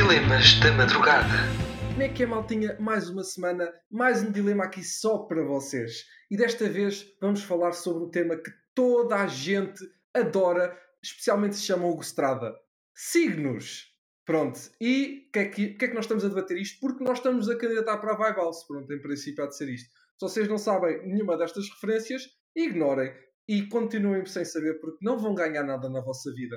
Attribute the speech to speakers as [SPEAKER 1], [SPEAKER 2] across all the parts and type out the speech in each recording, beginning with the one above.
[SPEAKER 1] Dilemas da madrugada.
[SPEAKER 2] Como é que é, maltinha? Mais uma semana, mais um dilema aqui só para vocês. E desta vez vamos falar sobre um tema que toda a gente adora, especialmente se chama Hugo Strada. Signos. Pronto. E o que, é que, que é que nós estamos a debater isto? Porque nós estamos a candidatar para a Vivalse. Pronto, em princípio há de ser isto. Se vocês não sabem nenhuma destas referências, ignorem. E continuem sem saber, porque não vão ganhar nada na vossa vida.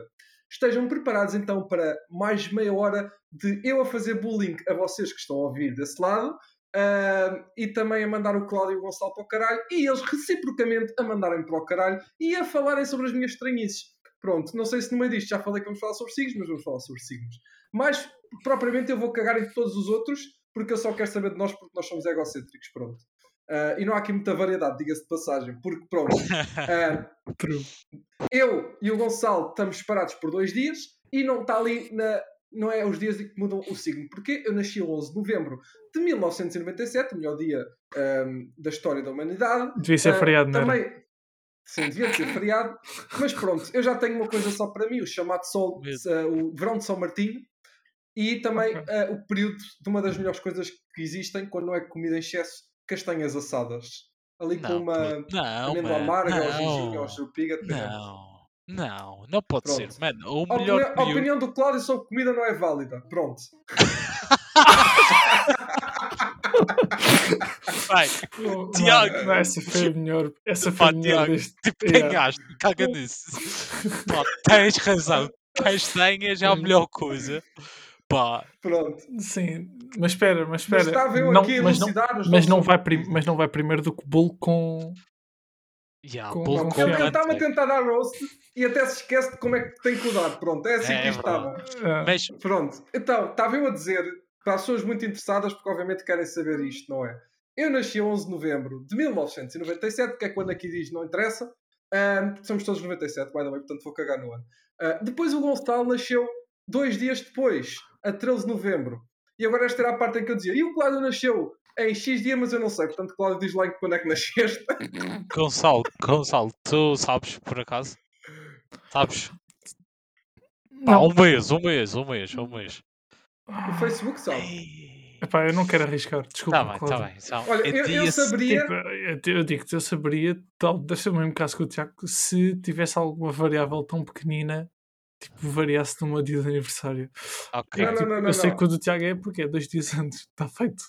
[SPEAKER 2] Estejam preparados então para mais meia hora de eu a fazer bullying a vocês que estão a ouvir desse lado uh, e também a mandar o Cláudio Gonçalo para o caralho e eles reciprocamente a mandarem para o caralho e a falarem sobre as minhas estranhices. Pronto, não sei se no meio disto já falei que vamos falar sobre signos, mas vamos falar sobre signos. Mas, propriamente, eu vou cagar em todos os outros porque eu só quero saber de nós porque nós somos egocêntricos. Pronto. Uh, e não há aqui muita variedade, diga-se de passagem, porque pronto. Uh, eu e o Gonçalo estamos separados por dois dias e não está ali na. Não é os dias que mudam o signo, porque eu nasci 11 de novembro de 1997, o melhor dia um, da história da humanidade.
[SPEAKER 3] Devia ser uh, feriado,
[SPEAKER 2] não também, Sim, devia ser feriado, mas pronto, eu já tenho uma coisa só para mim, o chamado sol, o verão de São Martinho, e também o período de uma das melhores coisas que existem, quando não é comida em excesso, castanhas assadas. Ali não, com uma
[SPEAKER 4] não,
[SPEAKER 2] amêndoa amarga, ou gingin, ou churupiga.
[SPEAKER 4] Não, não, não pode
[SPEAKER 2] Pronto.
[SPEAKER 4] ser. Mano, o
[SPEAKER 2] a
[SPEAKER 4] melhor
[SPEAKER 2] opinião, a opinião do Cláudio sobre comida não é válida. Pronto.
[SPEAKER 4] Vai,
[SPEAKER 3] Oh,
[SPEAKER 4] Tiago.
[SPEAKER 3] mano, essa foi a melhor. Essa foi
[SPEAKER 4] Pá,
[SPEAKER 3] a melhor
[SPEAKER 4] Tiago,
[SPEAKER 3] deste.
[SPEAKER 4] tipo,
[SPEAKER 3] Yeah.
[SPEAKER 4] ganhaste, caga nisso. Pá, tens razão. Castanhas é a melhor coisa. Pá,
[SPEAKER 2] Pronto.
[SPEAKER 3] Sim, mas espera, mas
[SPEAKER 2] Mas
[SPEAKER 3] espera.
[SPEAKER 2] estava eu
[SPEAKER 3] não,
[SPEAKER 2] aqui a
[SPEAKER 3] mas não,
[SPEAKER 2] elucidar os
[SPEAKER 3] mas, não vai prim- mas não vai primeiro do que bolo com.
[SPEAKER 4] yeah,
[SPEAKER 3] Com-
[SPEAKER 4] bolo
[SPEAKER 3] com
[SPEAKER 2] Ele ele estava a tentar dar roast e até se esquece de como é que tem que dar. Pronto, é assim
[SPEAKER 4] É
[SPEAKER 2] que isto estava.
[SPEAKER 4] Mas,
[SPEAKER 2] Pronto, então, estava eu a dizer para as pessoas muito interessadas, porque obviamente querem saber isto, não é? Eu nasci a 11 de novembro de 1997, que é quando aqui diz não interessa, ah, somos todos 97, by the way, portanto vou cagar no ano. Ah, depois o Gonçalo nasceu dois dias depois, a 13 de novembro. E agora esta era a parte em que eu dizia, e o Cláudio nasceu em X dia, mas eu não sei, portanto Cláudio diz lá em quando é que nasceste.
[SPEAKER 4] Gonçalo, Gonçalo, tu sabes por acaso? Sabes? Pá,
[SPEAKER 3] não,
[SPEAKER 4] um mês, um mês, um mês, um mês.
[SPEAKER 2] O Facebook sabe.
[SPEAKER 3] Epá, eu não quero arriscar. Desculpa.
[SPEAKER 4] Tá bem, tá
[SPEAKER 3] Cláudio.
[SPEAKER 4] bem. Então,
[SPEAKER 2] Olha, eu, eu saberia...
[SPEAKER 3] Tipo, eu, te- eu digo-te, eu saberia, tal, deve ser o mesmo caso que o Tiago, se tivesse alguma variável tão pequenina, tipo, variasse de um dia de aniversário.
[SPEAKER 4] Ok.
[SPEAKER 2] Não, não,
[SPEAKER 3] Tipo,
[SPEAKER 2] não,
[SPEAKER 3] eu
[SPEAKER 2] não,
[SPEAKER 3] sei
[SPEAKER 2] não.
[SPEAKER 3] que o do Tiago é porque é dois dias antes, está feito.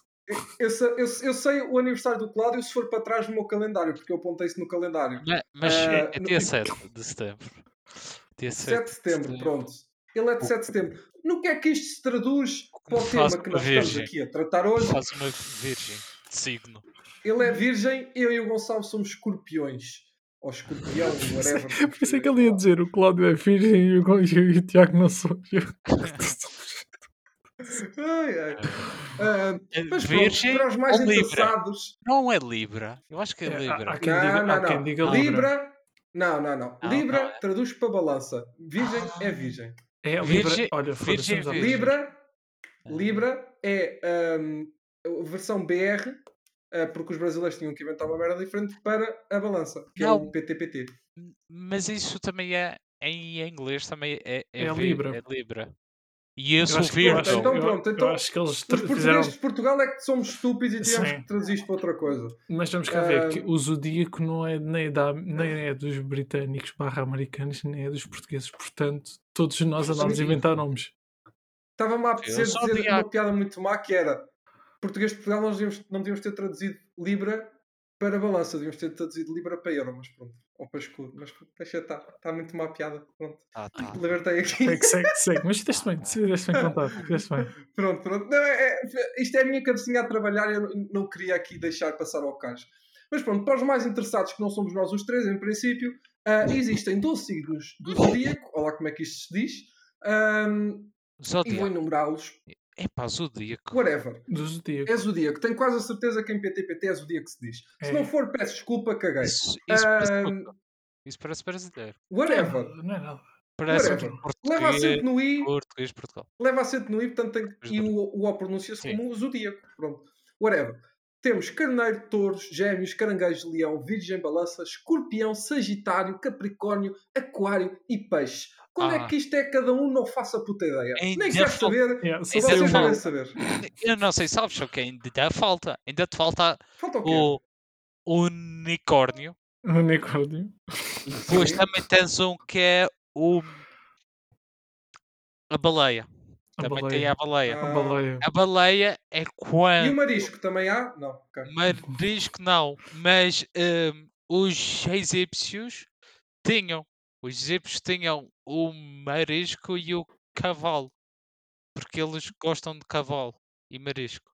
[SPEAKER 2] Eu, sei- eu, eu sei o aniversário do Cláudio se for para trás no meu calendário, porque eu apontei isso no calendário.
[SPEAKER 4] Ma- Mas
[SPEAKER 2] Ah,
[SPEAKER 4] é, é
[SPEAKER 2] no-
[SPEAKER 4] dia 7 de setembro. Dia
[SPEAKER 2] 7 de setembro, pronto. Ele é de 7 de setembro. No que é que isto se traduz para o
[SPEAKER 4] Faz
[SPEAKER 2] tema que nós estamos
[SPEAKER 4] virgem.
[SPEAKER 2] aqui a tratar hoje?
[SPEAKER 4] Faz uma virgem de signo.
[SPEAKER 2] Ele é virgem, eu e o Gonçalo somos escorpiões. Ou escorpião, whatever.
[SPEAKER 3] Por isso é que ele ia dizer, o Cláudio é virgem e o, e Tiago não sou.
[SPEAKER 2] Ai, ai. Ah,
[SPEAKER 4] É
[SPEAKER 2] mas pronto,
[SPEAKER 4] virgem
[SPEAKER 2] para os mais
[SPEAKER 4] ou Libra?
[SPEAKER 2] interessados.
[SPEAKER 4] Não é Libra. Eu acho que é
[SPEAKER 3] É,
[SPEAKER 4] Libra.
[SPEAKER 3] há quem
[SPEAKER 2] Não,
[SPEAKER 3] diga,
[SPEAKER 2] não,
[SPEAKER 3] há quem
[SPEAKER 2] não.
[SPEAKER 3] diga Libra.
[SPEAKER 2] Libra. Não, não, não.
[SPEAKER 4] Não,
[SPEAKER 2] Libra
[SPEAKER 4] não é.
[SPEAKER 2] traduz para balança. Virgem é virgem.
[SPEAKER 3] É, Libra,
[SPEAKER 4] Virgem-
[SPEAKER 3] olha,
[SPEAKER 4] virgem, virgem.
[SPEAKER 2] Libra, Libra é ahm, a versão BR, ah, porque os brasileiros tinham que inventar uma merda diferente para a balança, que é
[SPEAKER 4] Não.
[SPEAKER 2] o PTPT.
[SPEAKER 4] Mas isso também é. Em inglês também é,
[SPEAKER 3] É
[SPEAKER 4] vi-
[SPEAKER 3] Libra.
[SPEAKER 4] é Libra. E eu sou
[SPEAKER 3] que- eu acho-
[SPEAKER 4] Virgo.
[SPEAKER 2] Então
[SPEAKER 3] eu-
[SPEAKER 2] pronto,
[SPEAKER 3] eu
[SPEAKER 2] então
[SPEAKER 3] acho que eles
[SPEAKER 2] Os portugueses
[SPEAKER 3] fizeram.
[SPEAKER 2] de Portugal é que somos estúpidos e tivemos
[SPEAKER 3] Sim.
[SPEAKER 2] que traduzir isto para outra coisa.
[SPEAKER 3] Mas vamos cá ver que o zodíaco não é nem, da, nem é dos britânicos barra americanos, nem é dos portugueses. Portanto, todos nós andámos a inventar nomes.
[SPEAKER 2] Estava-me a apetecer
[SPEAKER 4] Eu sou
[SPEAKER 2] dizer uma piada muito má que era português de Portugal nós devíamos- não devíamos ter traduzido Libra para balança, devíamos ter traduzido Libra para euro, mas pronto, ou para escudo, mas deixa estar, está muito má piada, pronto,
[SPEAKER 4] Ah, tá.
[SPEAKER 2] libertei aqui.
[SPEAKER 3] Segue, segue, segue. Mas fizeste bem, fizeste bem contado. Fizeste bem.
[SPEAKER 2] Pronto, pronto. Não, é- é- isto é a minha cabecinha a trabalhar e eu não- não queria aqui deixar passar ao caso. Mas pronto, para os mais interessados, que não somos nós os três, em princípio, ah, existem 12 signos do zodíaco, olha lá como é que isto se diz, ahm, e vou
[SPEAKER 4] Zodíaco.
[SPEAKER 2] Enumerá-los,
[SPEAKER 4] Epá, Zodíaco.
[SPEAKER 2] whatever.
[SPEAKER 3] Do zodíaco.
[SPEAKER 2] É zodíaco, tenho quase a certeza que em PTPT é zodíaco que se diz. Se
[SPEAKER 3] É.
[SPEAKER 2] não for, peço desculpa, caguei.
[SPEAKER 4] Isso, isso, parece,
[SPEAKER 2] Ahm,
[SPEAKER 4] isso parece brasileiro.
[SPEAKER 2] whatever.
[SPEAKER 3] Não é nada.
[SPEAKER 4] Parece um
[SPEAKER 2] Leva acento no I,
[SPEAKER 4] português Portugal.
[SPEAKER 2] leva acento no I, portanto tem, e
[SPEAKER 4] não.
[SPEAKER 2] o, o O pronuncia-se
[SPEAKER 4] Sim.
[SPEAKER 2] como zodíaco. Pronto. Whatever. Temos carneiro, touros, gêmeos, caranguejo, leão, virgem, balança, escorpião, sagitário, capricórnio, aquário e peixe. Quando é
[SPEAKER 4] Ah.
[SPEAKER 2] que isto é cada um? Não faça puta ideia.
[SPEAKER 4] Ainda
[SPEAKER 2] Nem quero
[SPEAKER 4] fal-
[SPEAKER 2] saber.
[SPEAKER 3] Yeah,
[SPEAKER 4] Ainda
[SPEAKER 3] sei
[SPEAKER 2] vocês
[SPEAKER 4] falta-
[SPEAKER 2] saber.
[SPEAKER 4] Eu não sei, sabes o que ainda te falta? Ainda te falta
[SPEAKER 2] Falta o quê?
[SPEAKER 4] o unicórnio.
[SPEAKER 3] Unicórnio.
[SPEAKER 4] Depois também tens um que é o. A baleia.
[SPEAKER 3] A
[SPEAKER 4] Também tem a
[SPEAKER 3] baleia.
[SPEAKER 4] baleia.
[SPEAKER 3] A
[SPEAKER 2] Ah,
[SPEAKER 3] baleia.
[SPEAKER 4] A baleia é
[SPEAKER 2] E o
[SPEAKER 4] quando.
[SPEAKER 2] marisco também há? Não. ok.
[SPEAKER 4] Marisco não, mas hum, os egípcios tinham. Os egípcios tinham o marisco e o cavalo. Porque eles gostam de cavalo e marisco.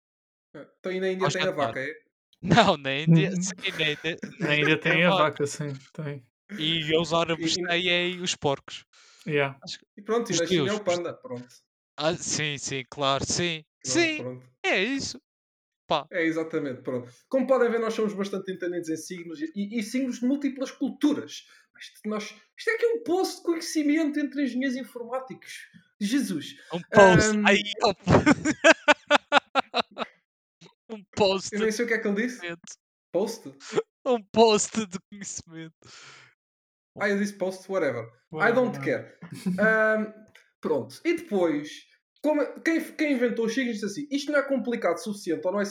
[SPEAKER 2] Então aí na Índia tem a vaca, é?
[SPEAKER 4] Não, na Índia,
[SPEAKER 3] Uhum.
[SPEAKER 4] sim, na Índia, na
[SPEAKER 3] Ainda
[SPEAKER 4] Índia
[SPEAKER 3] tem a
[SPEAKER 4] vaca.
[SPEAKER 3] sim. Tem.
[SPEAKER 4] E os árabes
[SPEAKER 2] E- e-
[SPEAKER 4] têm aí os porcos.
[SPEAKER 3] Yeah.
[SPEAKER 2] E pronto, e na China é o panda. Pronto.
[SPEAKER 4] Ah, sim, sim, claro, sim.
[SPEAKER 2] Pronto,
[SPEAKER 4] Sim,
[SPEAKER 2] pronto.
[SPEAKER 4] é isso.
[SPEAKER 2] É, exatamente, pronto. Como podem ver, nós somos bastante entendidos em signos e, e signos de múltiplas culturas. Isto, nós, isto é aqui um poço de conhecimento entre engenheiros informáticos. Jesus.
[SPEAKER 4] Um post.
[SPEAKER 2] Ahm.
[SPEAKER 4] Aí, um post
[SPEAKER 2] Eu nem sei o que é que ele disse. Post?
[SPEAKER 4] Um post de conhecimento.
[SPEAKER 2] Ah, eu disse post, whatever. I don't care. Ahm, pronto. E depois, como, quem, quem inventou os signos disse assim: isto não é complicado o suficiente, ou não é,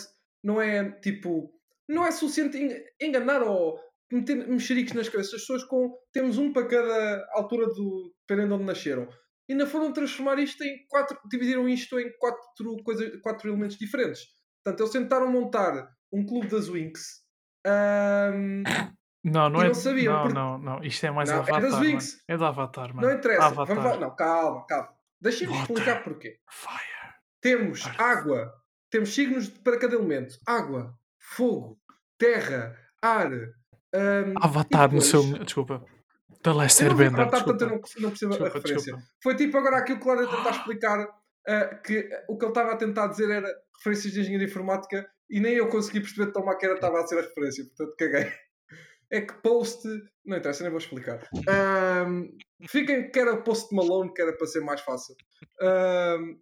[SPEAKER 2] não é tipo. Não é suficiente en- enganar ou meter mexericos nas cabeças das pessoas com. Temos um para cada altura do. dependendo de onde nasceram. E ainda foram transformar isto em quatro. dividiram isto em quatro, coisa, quatro elementos diferentes. Portanto, eles tentaram montar um clube das Winx. ahm,
[SPEAKER 3] Não, não é.
[SPEAKER 2] não sabiam,
[SPEAKER 3] não,
[SPEAKER 2] porque-
[SPEAKER 3] não, não. Isto é mais
[SPEAKER 2] Não, é
[SPEAKER 3] Avatar.
[SPEAKER 2] das
[SPEAKER 3] mano.
[SPEAKER 2] Winx.
[SPEAKER 3] É do Avatar, mano.
[SPEAKER 2] não interessa.
[SPEAKER 3] Avatar.
[SPEAKER 2] Vamos. Não, calma, calma. Deixem-me explicar porquê.
[SPEAKER 3] Fire.
[SPEAKER 2] Temos
[SPEAKER 3] Earth.
[SPEAKER 2] água. Temos signos para cada elemento: água, fogo, terra, ar. ahm,
[SPEAKER 3] Avatar
[SPEAKER 2] e
[SPEAKER 3] no seu.
[SPEAKER 2] depois-
[SPEAKER 3] Desculpa. The Last Airbender.
[SPEAKER 2] Avatar, portanto eu não, não percebo a
[SPEAKER 3] Desculpa,
[SPEAKER 2] referência.
[SPEAKER 3] desculpa.
[SPEAKER 2] Foi tipo agora aquilo que o Cláudio a tentar explicar ah, que o que ele estava a tentar dizer era referências de engenharia informática e nem eu consegui perceber de tão má que era estava a ser a referência, portanto caguei. É que post. Não interessa, nem vou explicar. Ahm, fiquem que era post Malone, que era para ser mais fácil. Ahm,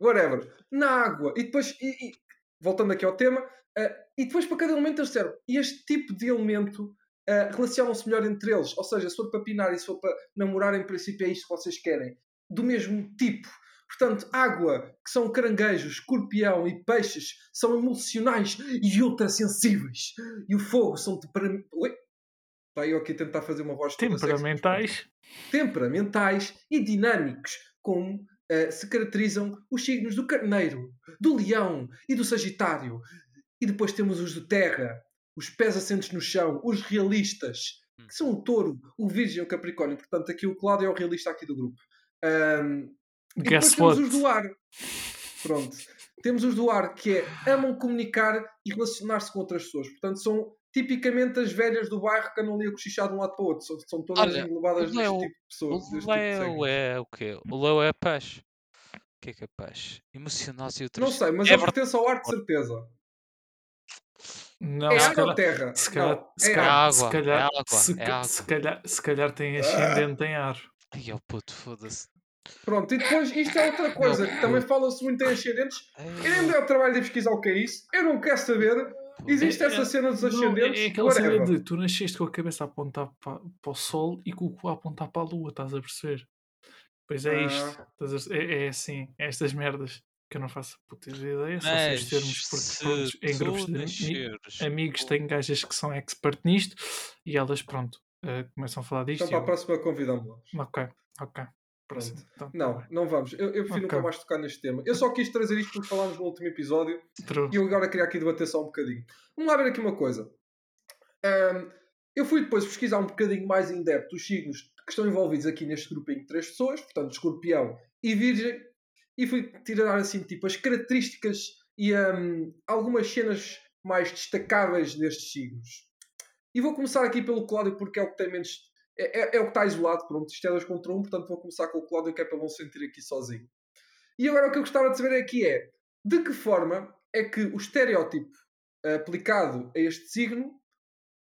[SPEAKER 2] whatever. Na água. E depois, e- e- voltando aqui ao tema, ah, e depois para cada elemento eles disseram: este tipo de elemento ah, relacionam-se melhor entre eles. Ou seja, se for para pinar e se for para namorar, em princípio é isto que vocês querem. Do mesmo tipo. Portanto, água, que são caranguejos, escorpião e peixes, são emocionais e ultrassensíveis. E o fogo são temperamentais. Está eu aqui a tentar fazer uma voz
[SPEAKER 3] Temperamentais.
[SPEAKER 2] temperamentais e dinâmicos, como eh, se caracterizam os signos do carneiro, do leão e do sagitário. E depois temos os do terra, os pés assentes no chão, os realistas, que são o touro, o virgem e o capricórnio. Portanto, aqui o Cláudio é o realista aqui do grupo. Ahm, e
[SPEAKER 3] Guess
[SPEAKER 2] depois
[SPEAKER 3] what?
[SPEAKER 2] temos os do ar. Pronto. Temos os do ar, que é amam comunicar e relacionar-se com outras pessoas. Portanto, são tipicamente as velhas do bairro que andam ali a cochichar de um lado para o outro. São, são todas
[SPEAKER 4] Olha,
[SPEAKER 2] englobadas
[SPEAKER 4] Leo-
[SPEAKER 2] tipo de pessoas.
[SPEAKER 4] O
[SPEAKER 2] tipo
[SPEAKER 4] Leo
[SPEAKER 2] signos.
[SPEAKER 4] é o quê? O Leo é peixe. O que é que é peixe? Emocional e outras.
[SPEAKER 2] Não sei, mas
[SPEAKER 4] É
[SPEAKER 2] eu pertenço ao ar de certeza.
[SPEAKER 3] Não,
[SPEAKER 2] é
[SPEAKER 3] se
[SPEAKER 2] água
[SPEAKER 3] calhar.
[SPEAKER 2] ou terra?
[SPEAKER 3] Se calhar,
[SPEAKER 2] Não,
[SPEAKER 3] se
[SPEAKER 2] é
[SPEAKER 3] calhar, se
[SPEAKER 4] água, é
[SPEAKER 3] calhar,
[SPEAKER 4] água,
[SPEAKER 3] se,
[SPEAKER 4] é água.
[SPEAKER 3] se calhar, se calhar tem ascendente em ar.
[SPEAKER 4] Ai, oh puto, foda-se.
[SPEAKER 2] Pronto, e depois isto é outra coisa, que também fala-se muito em ascendentes. Eu nem me dei o trabalho de pesquisar o que é isso. Eu não quero saber. Existe
[SPEAKER 3] É-
[SPEAKER 2] essa cena dos
[SPEAKER 3] Não,
[SPEAKER 2] ascendentes.
[SPEAKER 3] é, é aquela cena de tu nasceste com a cabeça a apontar para, para o sol e com o cu a apontar para a lua, estás a perceber? Pois é isto.
[SPEAKER 2] Ah.
[SPEAKER 3] estás a- é, é assim, é estas merdas que eu não faço puta de ideia, só sei
[SPEAKER 4] Mas
[SPEAKER 3] os termos porque
[SPEAKER 4] se
[SPEAKER 3] pronto, em grupos de
[SPEAKER 4] nasceres
[SPEAKER 3] amigos
[SPEAKER 4] com-
[SPEAKER 3] tenho gajas que são expert nisto e elas pronto eh, começam a falar disto.
[SPEAKER 2] Então para a próxima convidamos-la.
[SPEAKER 3] ok, ok. Próximo. Então, tá
[SPEAKER 2] Não, não vamos. Eu, eu prefiro nunca
[SPEAKER 3] Ok.
[SPEAKER 2] mais tocar neste tema. Eu só quis trazer isto porque falámos no último episódio
[SPEAKER 3] True.
[SPEAKER 2] e eu agora queria aqui debater só um bocadinho. Vamos lá ver aqui uma coisa. Ahm, eu fui depois pesquisar um bocadinho mais em depth os signos que estão envolvidos aqui neste grupinho de três pessoas, portanto, escorpião e virgem, e fui tirar assim tipo as características e ahm, algumas cenas mais destacáveis destes signos. E vou começar aqui pelo Cláudio porque é o que tem menos. É, é- é o que está isolado, pronto, isto é 2 contra 1, um, portanto vou começar com o Cláudio que é para não se sentir aqui sozinho. E agora o que eu gostava de saber aqui é de que forma é que o estereótipo aplicado a este signo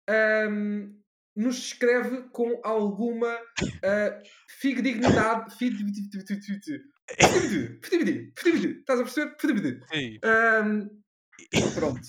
[SPEAKER 2] ahm, nos descreve com alguma uh, fidedignidade. Estás a perceber?
[SPEAKER 4] Sim.
[SPEAKER 2] Ahm, pronto.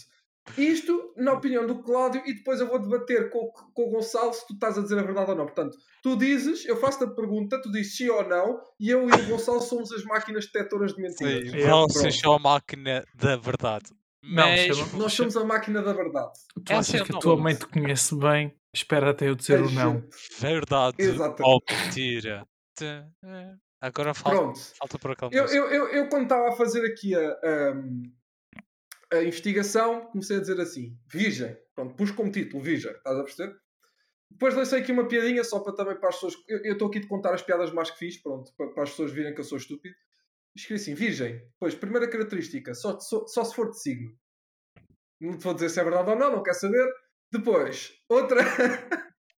[SPEAKER 2] Isto, na opinião do Cláudio, e depois eu vou debater com, com o Gonçalo se tu estás a dizer a verdade ou não. Portanto, tu dizes, eu faço-te a pergunta, tu dizes sim ou não, e eu e o Gonçalo somos as máquinas detectoras de mentiras.
[SPEAKER 4] Sim,
[SPEAKER 3] É,
[SPEAKER 4] vocês são a máquina da verdade.
[SPEAKER 3] Não,
[SPEAKER 4] Mas
[SPEAKER 3] chama-
[SPEAKER 2] Nós somos a máquina da verdade.
[SPEAKER 3] Tu
[SPEAKER 4] É
[SPEAKER 3] achas
[SPEAKER 4] assim,
[SPEAKER 3] que a
[SPEAKER 4] não.
[SPEAKER 3] tua mãe te conhece bem? Espera até eu dizer
[SPEAKER 2] A
[SPEAKER 3] o não.
[SPEAKER 2] gente.
[SPEAKER 4] verdade
[SPEAKER 2] Exatamente.
[SPEAKER 4] ou mentira. É. Agora falta,
[SPEAKER 2] Pronto.
[SPEAKER 4] falta por aquela
[SPEAKER 2] Eu, eu, eu, eu, quando estava a fazer aqui a, a, a investigação, comecei a dizer assim: Virgem. Pronto, pus como título Virgem, estás a perceber? Depois lancei aqui uma piadinha só para também para as pessoas. Eu estou aqui de contar as piadas mais que fiz, pronto, para, para as pessoas virem que eu sou estúpido. Escrevi assim: Virgem. Pois, primeira característica, só, só, só se for de signo. Não te vou dizer se é verdade ou não, não quer saber. Depois, outra.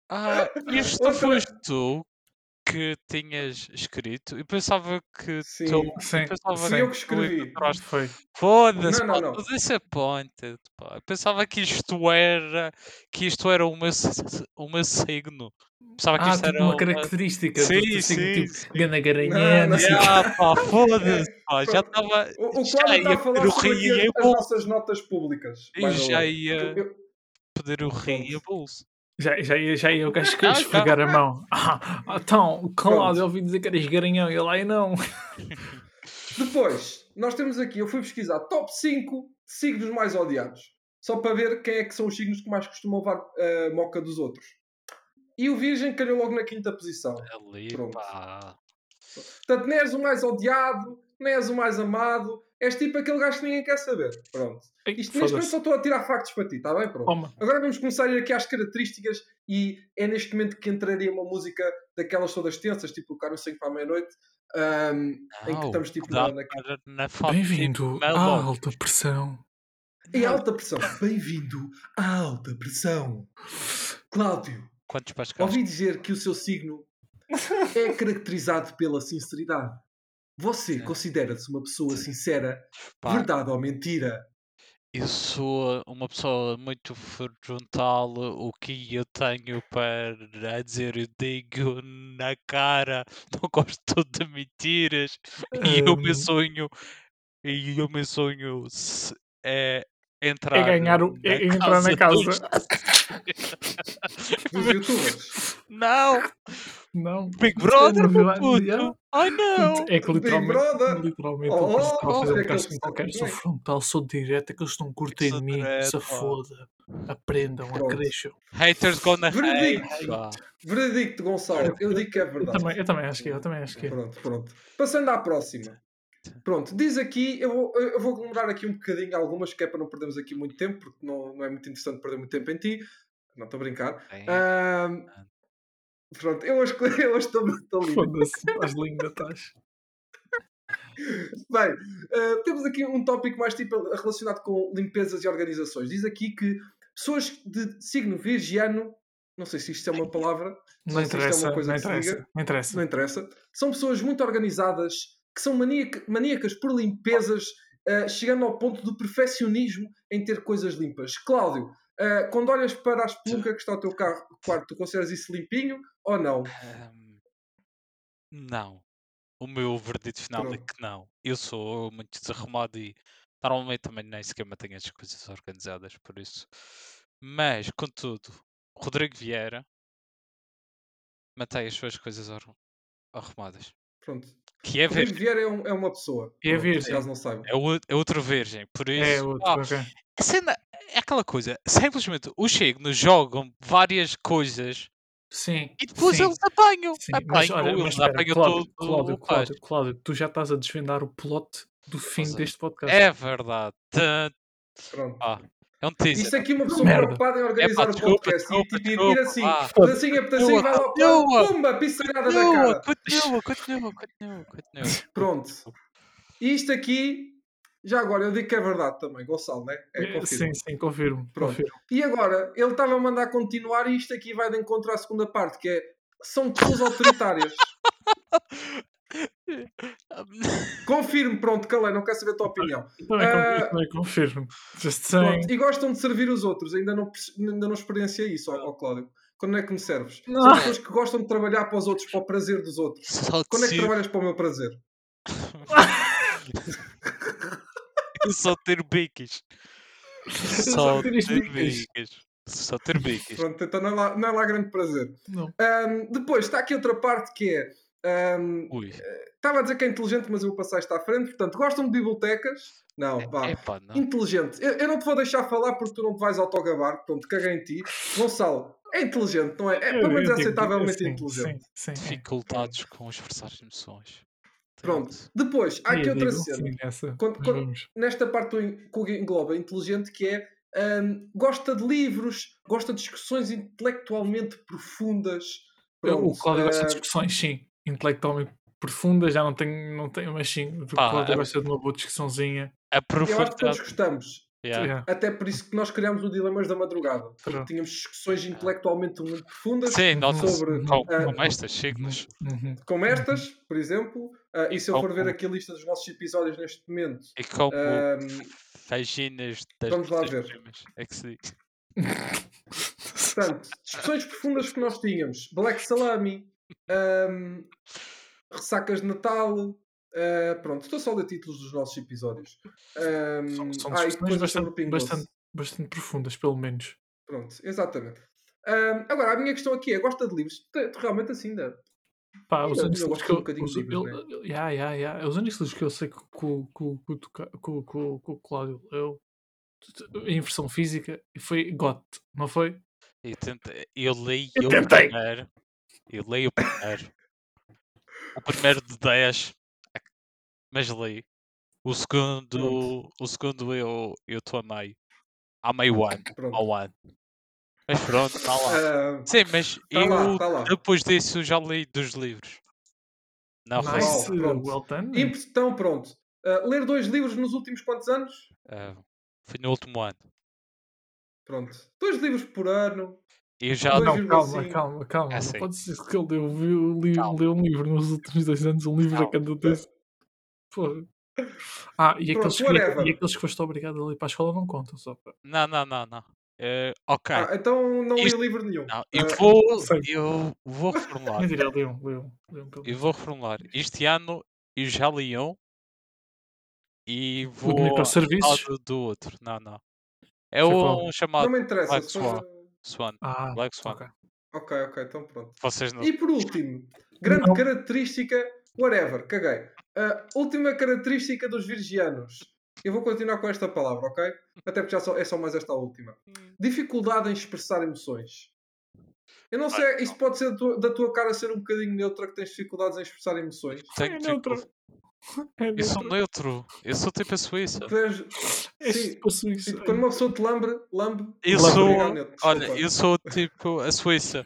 [SPEAKER 4] Ah, isto
[SPEAKER 2] Outra-
[SPEAKER 4] foste tu que tinhas escrito? Eu pensava que
[SPEAKER 2] Sim.
[SPEAKER 4] tu.
[SPEAKER 3] Sim,
[SPEAKER 4] eu pensava
[SPEAKER 3] sim.
[SPEAKER 2] Fui eu que escrevi.
[SPEAKER 3] Foi.
[SPEAKER 4] Foda-se,
[SPEAKER 2] Não, não,
[SPEAKER 4] pá,
[SPEAKER 2] não.
[SPEAKER 4] disappointed, pá. Eu pensava que isto era que isto era o meu, s- o meu signo. Pensava que
[SPEAKER 3] Ah,
[SPEAKER 4] isto
[SPEAKER 3] tipo
[SPEAKER 4] era
[SPEAKER 3] uma característica.
[SPEAKER 4] Sim,
[SPEAKER 3] do
[SPEAKER 4] sim,
[SPEAKER 3] tipo,
[SPEAKER 4] sim.
[SPEAKER 3] gana garanhana.
[SPEAKER 4] Ah, pá, foda-se, pá. Já estava.
[SPEAKER 2] O, o
[SPEAKER 4] já
[SPEAKER 2] está
[SPEAKER 4] ia
[SPEAKER 2] a falar
[SPEAKER 4] pedir o e
[SPEAKER 2] as, as
[SPEAKER 4] bolsa.
[SPEAKER 2] nossas notas públicas.
[SPEAKER 4] já ia
[SPEAKER 2] Eu-
[SPEAKER 4] pedir o rim e a
[SPEAKER 2] Pronto.
[SPEAKER 3] Já, já, ia- já ia o gajo que
[SPEAKER 4] Ah,
[SPEAKER 3] esfregar a mão. Ah, então, o Cláudio ouvi dizer que eras garanhão e ele aí não.
[SPEAKER 2] Depois, nós temos aqui, eu fui pesquisar top 5 signos mais odiados. Só para ver quem é que são os signos que mais costumam levar a moca dos outros. E o Virgem calhou logo na quinta posição.
[SPEAKER 4] Ali,
[SPEAKER 2] Pronto.
[SPEAKER 4] pá.
[SPEAKER 2] Portanto, nem és o mais odiado, nem és o mais amado. És tipo aquele gajo que ninguém quer saber. Pronto.
[SPEAKER 3] Ei,
[SPEAKER 2] Isto neste momento só estou a tirar factos para ti, está bem? Pronto.
[SPEAKER 3] Toma.
[SPEAKER 2] Agora vamos começar a ir aqui às características e é neste momento que entraria uma música daquelas todas tensas, tipo o Caro 5 para a meia-noite, ahm, em que estamos tipo na, na,
[SPEAKER 4] na
[SPEAKER 3] Bem-vindo
[SPEAKER 4] tipo,
[SPEAKER 3] à alta pressão.
[SPEAKER 2] em alta pressão. Bem-vindo à alta pressão. Cláudio,
[SPEAKER 4] Quantos
[SPEAKER 2] ouvi dizer que o seu signo é caracterizado pela sinceridade. Você considera-se uma pessoa sincera,
[SPEAKER 4] Pá,
[SPEAKER 2] verdade ou mentira?
[SPEAKER 4] eu sou uma pessoa muito frontal. O que eu tenho para dizer, eu digo na cara. Não gosto de mentiras. E o meu
[SPEAKER 3] Hum.
[SPEAKER 4] sonho, e o meu sonho se- é entrar
[SPEAKER 3] É ganhar o, é entrar na
[SPEAKER 4] dos-
[SPEAKER 3] casa.
[SPEAKER 2] Dos youtubers.
[SPEAKER 4] Não,
[SPEAKER 3] Não.
[SPEAKER 4] Big Brother, meu puto. Ai não.
[SPEAKER 3] É que
[SPEAKER 2] Big
[SPEAKER 3] literalmente,
[SPEAKER 2] Brother.
[SPEAKER 3] literalmente
[SPEAKER 2] Oh,
[SPEAKER 3] eu posso estar a
[SPEAKER 2] oh,
[SPEAKER 3] fazer um
[SPEAKER 2] é eles
[SPEAKER 3] com qualquer. Sou frontal, sou direto, é que eles não curtem de mim. Se foda. Aprendam,
[SPEAKER 2] Pronto.
[SPEAKER 3] acresçam.
[SPEAKER 4] Haters gonna hate.
[SPEAKER 2] Veredicto.
[SPEAKER 4] pá.
[SPEAKER 2] Veredicto, Gonçalo. Eu digo que é
[SPEAKER 3] Eu
[SPEAKER 2] verdade.
[SPEAKER 3] também, eu também acho que é, eu também acho que é.
[SPEAKER 2] Pronto, pronto. Passando à próxima. Pronto, diz aqui, eu vou, eu vou demorar aqui um bocadinho algumas, que é para não perdermos aqui muito tempo, porque não, não é muito interessante perder muito tempo em ti. Não estou a brincar.
[SPEAKER 4] Bem,
[SPEAKER 2] Ahm, pronto, eu hoje, estou muito lindo.
[SPEAKER 3] Foda-se, estás linda, estás.
[SPEAKER 2] Bem, ah, temos aqui um tópico mais tipo relacionado com limpezas e organizações. Diz aqui que pessoas de signo virgiano, não sei se isto é uma palavra,
[SPEAKER 3] Não
[SPEAKER 2] é
[SPEAKER 3] interessa,
[SPEAKER 2] coisa
[SPEAKER 3] não interessa,
[SPEAKER 2] diga.
[SPEAKER 3] não interessa.
[SPEAKER 2] não interessa, são pessoas muito organizadas, que são maníaca- maníacas por limpezas, ah, chegando ao ponto do perfeccionismo em ter coisas limpas. Cláudio, ah, quando olhas para a espelunca que está ao teu carro, quarto, tu consideras isso limpinho ou não?
[SPEAKER 4] Ahm, não. O meu verdito final é
[SPEAKER 2] Pronto.
[SPEAKER 4] que não. Eu sou muito desarrumado e normalmente também nem sequer mantenho as coisas organizadas, por isso. Mas, contudo, Rodrigo Vieira mantém as suas coisas ar- arrumadas.
[SPEAKER 2] Pronto.
[SPEAKER 4] Que é
[SPEAKER 2] Rodrigo
[SPEAKER 4] virgem.
[SPEAKER 2] Vieira é, um- é uma pessoa.
[SPEAKER 3] É virgem.
[SPEAKER 2] Caso não saiba.
[SPEAKER 4] É, o- é outra virgem. Por isso.
[SPEAKER 3] É outro,
[SPEAKER 4] ah,
[SPEAKER 3] ok.
[SPEAKER 4] a cena é aquela coisa. Simplesmente os signos jogam várias coisas
[SPEAKER 3] Sim.
[SPEAKER 4] e depois
[SPEAKER 3] sim.
[SPEAKER 4] eles apanham.
[SPEAKER 3] Sim, mas
[SPEAKER 4] apanham,
[SPEAKER 3] olha, mas
[SPEAKER 4] eles
[SPEAKER 3] espera,
[SPEAKER 4] apanham
[SPEAKER 3] Cláudio,
[SPEAKER 4] todo
[SPEAKER 3] Cláudio. Cláudio, Cláudio, tu já estás a desvendar o plot do fim
[SPEAKER 4] Mas é-
[SPEAKER 3] deste podcast.
[SPEAKER 4] É verdade.
[SPEAKER 2] Pronto.
[SPEAKER 4] Ah, é um teaser.
[SPEAKER 2] Isto aqui é uma pessoa
[SPEAKER 3] Merda.
[SPEAKER 2] preocupada em
[SPEAKER 4] É
[SPEAKER 2] organizar
[SPEAKER 4] pá,
[SPEAKER 2] o
[SPEAKER 4] desculpa,
[SPEAKER 2] podcast
[SPEAKER 4] desculpa,
[SPEAKER 2] e tipo, ir-
[SPEAKER 4] desculpa.
[SPEAKER 2] ir assim, pedacinho a pedacinho, vai lá pumba, piscinada da cara.
[SPEAKER 4] continua, continua, continua, continua.
[SPEAKER 2] Pronto. E isto aqui, já agora, eu digo que é verdade também, Gonçalo, né? É,
[SPEAKER 3] É,
[SPEAKER 2] confirmo.
[SPEAKER 3] sim, sim, confirmo.
[SPEAKER 2] Pronto.
[SPEAKER 3] confirmo.
[SPEAKER 2] E agora, ele estava a mandar continuar e isto aqui vai de encontro à segunda parte, que é são pessoas autoritárias. Confirmo, pronto, calei, não quero saber a tua opinião.
[SPEAKER 3] Também,
[SPEAKER 2] Ah,
[SPEAKER 3] confirmo, também confirmo. Just saying.
[SPEAKER 2] Pronto, e gostam de servir os outros, ainda não, ainda não experienciei isso, ó, ó Cláudio. Quando é que me serves? São
[SPEAKER 3] Não.
[SPEAKER 2] pessoas que gostam de trabalhar para os outros, para o prazer dos outros. Quando é que trabalhas para o meu prazer?
[SPEAKER 4] Eu só ter biquis. Só
[SPEAKER 3] ter bicas.
[SPEAKER 4] Só ter bicas.
[SPEAKER 2] Pronto, então não é lá, não é lá grande prazer.
[SPEAKER 3] Não.
[SPEAKER 2] Ahm, depois, está aqui outra parte que é.
[SPEAKER 4] Ui.
[SPEAKER 2] Estava a dizer que é inteligente, mas eu vou passar isto à frente. Portanto, gostam de bibliotecas? Não, vá.
[SPEAKER 4] Epá, não.
[SPEAKER 2] Inteligente. Eu, eu não te vou deixar falar porque tu não te vais autogabar. Pronto, caguei em ti. Gonçalo, é inteligente, não é? É pelo menos
[SPEAKER 3] digo-
[SPEAKER 2] aceitavelmente
[SPEAKER 3] sim,
[SPEAKER 2] inteligente.
[SPEAKER 3] Sim, sim.
[SPEAKER 4] Dificuldades com expressar emoções.
[SPEAKER 2] Pronto. Depois, há aqui
[SPEAKER 3] Eu
[SPEAKER 2] outra
[SPEAKER 3] digo
[SPEAKER 2] cena.
[SPEAKER 3] sim nessa,
[SPEAKER 2] Quando- quando-. Nesta parte do- que o engloba inteligente, que é. ahm, gosta de livros, gosta de discussões intelectualmente profundas. Pronto,
[SPEAKER 3] o Cláudio gosta de discussões, sim, intelectualmente profundas, já não tenho, não tenho mas sim,
[SPEAKER 4] Pá, é-
[SPEAKER 3] gosta de uma boa discussãozinha.
[SPEAKER 4] A
[SPEAKER 2] eu acho que todos
[SPEAKER 4] profundidade.
[SPEAKER 2] gostamos.
[SPEAKER 4] Yeah.
[SPEAKER 3] Yeah,
[SPEAKER 2] Até por isso que nós criámos o Dilemas da Madrugada. Porque tínhamos discussões intelectualmente muito profundas,
[SPEAKER 4] Sim, nota-se
[SPEAKER 2] sobre,
[SPEAKER 4] com,
[SPEAKER 2] ah,
[SPEAKER 4] com estas siglas.
[SPEAKER 3] Uhum.
[SPEAKER 2] como estas, por exemplo. Ah, e se eu for ver
[SPEAKER 4] com-
[SPEAKER 2] aqui a lista dos nossos episódios neste momento,
[SPEAKER 4] E como
[SPEAKER 2] ahm,
[SPEAKER 4] vaginas das
[SPEAKER 2] vamos lá
[SPEAKER 4] das
[SPEAKER 2] ver.
[SPEAKER 4] primas. É que se diz.
[SPEAKER 2] portanto, discussões profundas que nós tínhamos: Black Salami, ahm, ressacas de Natal. ah, pronto, estou só a ler títulos dos nossos episódios. Ahm,
[SPEAKER 3] São, são
[SPEAKER 2] ah,
[SPEAKER 3] bastante, bastante, bastante profundas, pelo menos.
[SPEAKER 2] Pronto, exatamente. Ahm, agora, a minha questão aqui é: gosta de livros? Tu, tu realmente assim, dá.
[SPEAKER 3] Pá,
[SPEAKER 2] Eu
[SPEAKER 3] os únicos livros
[SPEAKER 2] gosto
[SPEAKER 3] que
[SPEAKER 2] um
[SPEAKER 3] eu,
[SPEAKER 2] bocadinho
[SPEAKER 3] os,
[SPEAKER 2] de livros,
[SPEAKER 3] eu- eu- yeah, yeah, yeah. Os únicos livros que eu sei que, o- Cláudio leu em versão física foi GOT, não foi?
[SPEAKER 4] Eu, tentei, eu li
[SPEAKER 3] Eu
[SPEAKER 4] o
[SPEAKER 3] tentei.
[SPEAKER 4] primeiro. Eu li o primeiro. o primeiro de 10. Mas li. O segundo. O segundo eu estou a meio. A meio ano. Ao ano. Mas pronto, está lá.
[SPEAKER 2] Ah,
[SPEAKER 4] Sim, mas
[SPEAKER 2] Tá
[SPEAKER 4] eu
[SPEAKER 2] lá, tá lá.
[SPEAKER 4] depois disso já li dos livros. Não, foi.
[SPEAKER 3] nice,
[SPEAKER 2] pronto.
[SPEAKER 3] well done.
[SPEAKER 2] Então, pronto. Ah, ler dois livros nos últimos quantos anos?
[SPEAKER 4] ah, foi no último ano.
[SPEAKER 2] Pronto. Dois livros por ano.
[SPEAKER 4] Eu já.
[SPEAKER 3] Não,
[SPEAKER 2] 2,5.
[SPEAKER 3] calma, calma, calma.
[SPEAKER 4] É
[SPEAKER 3] não
[SPEAKER 4] assim.
[SPEAKER 3] pode dizer que ele viu- li- leu um livro nos últimos dois anos, um livro a
[SPEAKER 4] Calma.
[SPEAKER 3] cada dois. Porra. Ah, e aqueles,
[SPEAKER 2] Pronto,
[SPEAKER 3] que,
[SPEAKER 2] whatever.
[SPEAKER 3] e aqueles que foste obrigado a ler para a escola não contam, só para.
[SPEAKER 4] Não, não, não, não. Eh, ok.
[SPEAKER 2] Ah, então não li
[SPEAKER 4] Isto-
[SPEAKER 2] livro nenhum.
[SPEAKER 4] Não, eu
[SPEAKER 2] Ah,
[SPEAKER 4] vou.
[SPEAKER 3] sei.
[SPEAKER 4] Eu vou reformular.
[SPEAKER 3] Mentira, leu um, leu um, leu um
[SPEAKER 4] Eu vou reformular. Este ano eu já li um e vou ao do, outro. Não, não. É um chamado
[SPEAKER 2] não me interessa.
[SPEAKER 4] Black Swan. Swan.
[SPEAKER 3] Ah,
[SPEAKER 4] Black Swan.
[SPEAKER 3] ok.
[SPEAKER 2] Ok, então pronto.
[SPEAKER 4] Vocês não.
[SPEAKER 2] E por último, grande
[SPEAKER 3] Não.
[SPEAKER 2] característica, whatever, caguei. A última característica dos virgianos. Eu vou continuar com esta palavra, ok? Até porque já só, é só mais esta última. Dificuldade em expressar emoções. Eu não sei, isso pode ser da tua, da tua cara ser um bocadinho neutra que tens dificuldades em expressar emoções.
[SPEAKER 4] Tenho
[SPEAKER 3] É
[SPEAKER 4] tipo-
[SPEAKER 3] neutro. É
[SPEAKER 4] Eu sou
[SPEAKER 3] neutro.
[SPEAKER 4] Eu sou tipo a Suíça.
[SPEAKER 2] Tu és-
[SPEAKER 3] É
[SPEAKER 2] sim,
[SPEAKER 3] tipo a Suíça.
[SPEAKER 2] tipo, quando uma pessoa te lambe, lambe.
[SPEAKER 4] Eu sou. Olha, eu sou tipo a Suíça.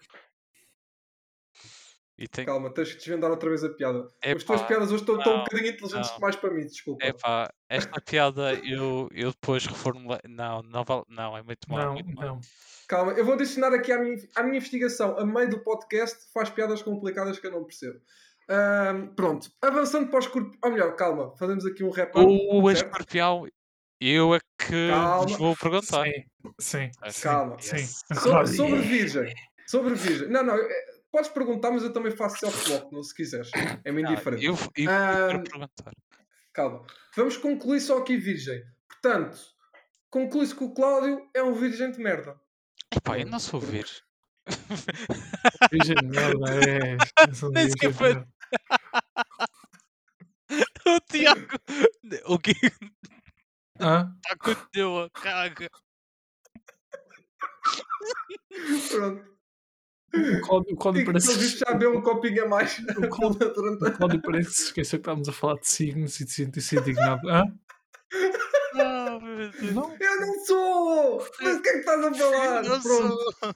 [SPEAKER 4] E tenho.
[SPEAKER 2] Calma, tens que desvendar outra vez a piada. As tuas piadas hoje estão, estão um
[SPEAKER 4] não,
[SPEAKER 2] bocadinho inteligentes
[SPEAKER 4] não.
[SPEAKER 2] demais para mim, desculpa.
[SPEAKER 4] Epá, esta piada eu, eu depois reformulei. Não, não vale. Não, é muito mal.
[SPEAKER 3] Não,
[SPEAKER 4] muito mal.
[SPEAKER 3] não.
[SPEAKER 2] Calma, eu vou adicionar aqui à minha, à minha investigação, a meio do podcast, faz piadas complicadas que eu não percebo. Ahm, pronto, avançando para os escorpião. Ou melhor, calma, fazemos aqui um rap.
[SPEAKER 4] O escorpião, eu é que
[SPEAKER 2] Calma.
[SPEAKER 4] vos vou perguntar.
[SPEAKER 3] Sim, sim, sim,
[SPEAKER 2] Calma.
[SPEAKER 3] sim.
[SPEAKER 4] Yes.
[SPEAKER 2] Sobre virgem. Sobre virgem. Não, não, é- podes perguntar, mas eu também faço self-block, não se quiseres. É-me
[SPEAKER 4] Não,
[SPEAKER 2] indiferente.
[SPEAKER 4] eu, eu, eu
[SPEAKER 2] Ah,
[SPEAKER 4] quero perguntar.
[SPEAKER 2] Calma. Vamos concluir só aqui virgem. Portanto, conclui-se que o Cláudio é um virgem de merda.
[SPEAKER 4] Epá, eu não sou virgem.
[SPEAKER 3] Virgem de merda, é.
[SPEAKER 4] Nem sequer foi-. O Tiago, o que
[SPEAKER 3] Hã?
[SPEAKER 4] está com o teu caga?
[SPEAKER 2] Pronto.
[SPEAKER 3] O Cláudio, o
[SPEAKER 2] E
[SPEAKER 3] Cláudio
[SPEAKER 2] que
[SPEAKER 3] parece
[SPEAKER 2] pelo visto já bebeu um copinho a mais
[SPEAKER 3] O Cláudio-
[SPEAKER 2] durante
[SPEAKER 3] o Cláudio parece que se esqueceu que estávamos a falar de signos e de sentir-se indignado. Hã?
[SPEAKER 4] Ah, meu Deus.
[SPEAKER 3] Não?
[SPEAKER 2] Eu não sou! Mas o que é que estás a falar?
[SPEAKER 4] Eu
[SPEAKER 2] Pronto.
[SPEAKER 4] sou.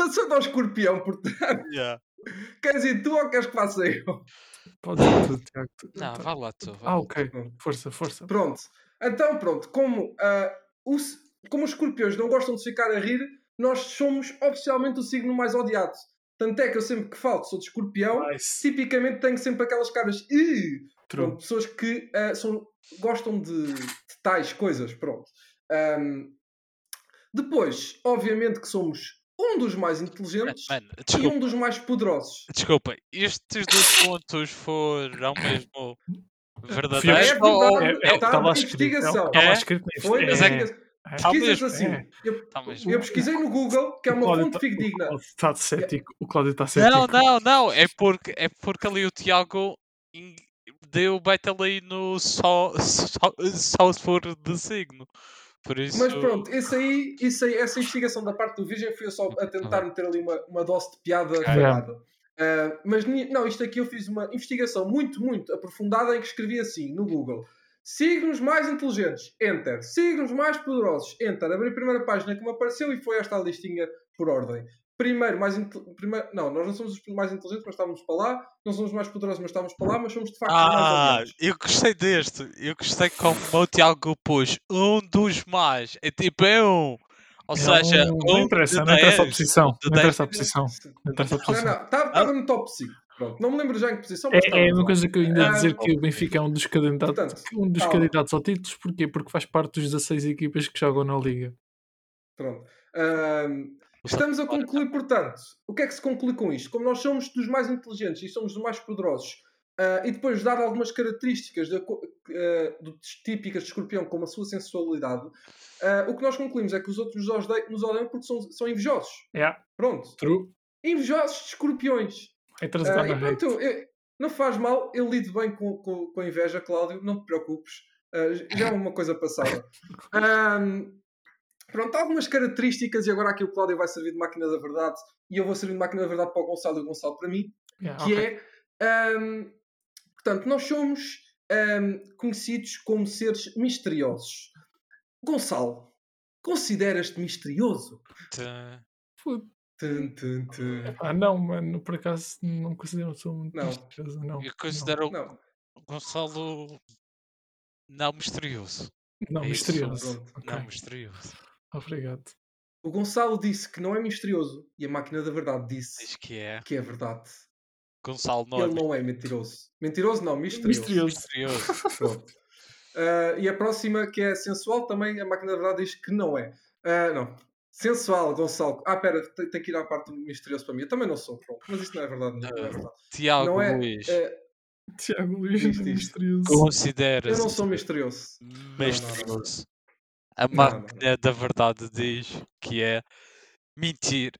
[SPEAKER 2] Eu sou do escorpião, portanto.
[SPEAKER 4] Yeah.
[SPEAKER 2] Queres ir tu ou queres que faça eu?
[SPEAKER 3] Pode ser tudo, Tiago. Tu-
[SPEAKER 4] Não,
[SPEAKER 3] tá.
[SPEAKER 4] vá lá tu. vá
[SPEAKER 3] Ah, ok. Força, força.
[SPEAKER 2] Pronto. Então, pronto. Como, ah, os, como os escorpiões não gostam de ficar a rir, nós somos oficialmente o signo mais odiado. Tanto é que eu sempre que falo que sou de escorpião,
[SPEAKER 3] Nice.
[SPEAKER 2] tipicamente tenho sempre aquelas caras. Pronto, pessoas que ah, são, gostam de, de tais coisas. Pronto. Ahm, depois, obviamente que somos um dos mais inteligentes
[SPEAKER 4] Mano,
[SPEAKER 2] e um dos mais poderosos.
[SPEAKER 4] desculpa. Estes dois pontos foram mesmo Verdadeiro
[SPEAKER 2] É
[SPEAKER 4] ou-
[SPEAKER 2] verdade,
[SPEAKER 3] É, é,
[SPEAKER 2] Está
[SPEAKER 3] estava
[SPEAKER 2] na
[SPEAKER 3] escrito.
[SPEAKER 2] investigação.
[SPEAKER 3] Estava
[SPEAKER 4] É?
[SPEAKER 3] escrito na
[SPEAKER 2] Foi
[SPEAKER 4] é.
[SPEAKER 3] É.
[SPEAKER 2] Pesquisas
[SPEAKER 4] mesmo,
[SPEAKER 2] assim.
[SPEAKER 3] é.
[SPEAKER 2] Eu,
[SPEAKER 4] Tá
[SPEAKER 2] pesquisei no Google, que é
[SPEAKER 3] O
[SPEAKER 2] uma fonte
[SPEAKER 3] tá-
[SPEAKER 2] fidedigna.
[SPEAKER 3] O está cético. O Cláudio está cético.
[SPEAKER 4] Não, não, não. É porque, é porque ali o Tiago deu beta ali no só, só, só se for de signo. Por isso.
[SPEAKER 2] Mas pronto, isso aí, isso aí, essa investigação da parte do Virgem foi eu só a tentar meter ali uma, uma dose de piada falhada. Ah, mas ni- não, isto aqui eu fiz uma investigação muito, muito aprofundada em que escrevi assim no Google: signos mais inteligentes, enter. Signos mais poderosos, enter. Abri a primeira página que me apareceu e foi esta a listinha por ordem. Primeiro, mais primeiro, não, nós não somos os mais inteligentes, mas estávamos para lá. Não somos os mais poderosos, mas estávamos para lá. Mas somos de facto mais
[SPEAKER 4] Ah,
[SPEAKER 2] odiados.
[SPEAKER 4] eu gostei deste. Eu gostei como o Tiago pôs um dos mais. É tipo é um. Ou seja,
[SPEAKER 3] não,
[SPEAKER 4] um
[SPEAKER 3] não interessa, não interessa a
[SPEAKER 4] 10.
[SPEAKER 3] posição. Não interessa a
[SPEAKER 4] 10.
[SPEAKER 3] posição. Não interessa a posição.
[SPEAKER 2] não, estava no top 5. Pronto, não me lembro já em que posição, mas
[SPEAKER 3] É, é uma coisa que eu ainda ia dizer
[SPEAKER 2] Ah,
[SPEAKER 3] que o Benfica é um dos candidatos, um dos candidatos ao títulos. Porquê? Porque faz parte dos 16 equipas que jogam na Liga.
[SPEAKER 2] Pronto. Ahm, estamos a concluir, portanto, o que é que se conclui com isto? Como nós somos dos mais inteligentes e somos dos mais poderosos, ah, e depois dar algumas características da co- ah, típicas de escorpião, como a sua sensualidade, ah, o que nós concluímos é que os outros nos odeiam, nos odeiam porque são, são invejosos.
[SPEAKER 3] É,
[SPEAKER 2] Pronto.
[SPEAKER 3] true.
[SPEAKER 2] Invejosos de escorpiões. Ah,
[SPEAKER 3] gonna
[SPEAKER 2] e pronto, eu- não faz mal, eu lido bem com, com, com a inveja, Cláudio, não te preocupes. Já é uma coisa passada. Ahm, pronto, há algumas características, e agora aqui o Cláudio vai servir de máquina da verdade, e eu vou servir de máquina da verdade para o Gonçalo e o Gonçalo para mim,
[SPEAKER 3] Yeah,
[SPEAKER 2] que
[SPEAKER 3] ok.
[SPEAKER 2] é. ahm, portanto, nós somos ahm, conhecidos como seres misteriosos. Gonçalo, consideras-te misterioso?
[SPEAKER 4] Tá.
[SPEAKER 2] Tum, tum, tum.
[SPEAKER 3] Ah, não, mano, por acaso não considero pessoa muito
[SPEAKER 2] Não.
[SPEAKER 3] misteriosa, não.
[SPEAKER 4] Eu considero o
[SPEAKER 2] Não,
[SPEAKER 4] Gonçalo não misterioso.
[SPEAKER 3] Não,
[SPEAKER 4] É isso,
[SPEAKER 3] misterioso.
[SPEAKER 2] pronto.
[SPEAKER 3] Ok,
[SPEAKER 4] Não misterioso.
[SPEAKER 3] Obrigado.
[SPEAKER 2] o Gonçalo disse que não é misterioso, e a máquina da verdade disse
[SPEAKER 4] Diz que é.
[SPEAKER 2] que é verdade.
[SPEAKER 4] Gonçalo não
[SPEAKER 2] Ele
[SPEAKER 4] é
[SPEAKER 2] não é mentiroso. Mentiroso não, misterioso.
[SPEAKER 3] Misterioso.
[SPEAKER 4] misterioso.
[SPEAKER 2] Pronto. Ah, e a próxima, que é sensual, também a máquina da verdade diz que não é. Ah, não. Sensual, Gonçalo. Ah, pera, tem, tem que ir à parte do misterioso para mim. Eu também não sou, pronto. Mas isso não é verdade. Não, não é verdade.
[SPEAKER 4] Tiago
[SPEAKER 2] Não é,
[SPEAKER 4] Luís,
[SPEAKER 2] eh,
[SPEAKER 3] Tiago Luís
[SPEAKER 2] Diz,
[SPEAKER 3] é
[SPEAKER 2] diz.
[SPEAKER 3] misterioso.
[SPEAKER 4] considera-se
[SPEAKER 2] eu não sou misterioso.
[SPEAKER 4] misterioso. A máquina da verdade diz que é mentir.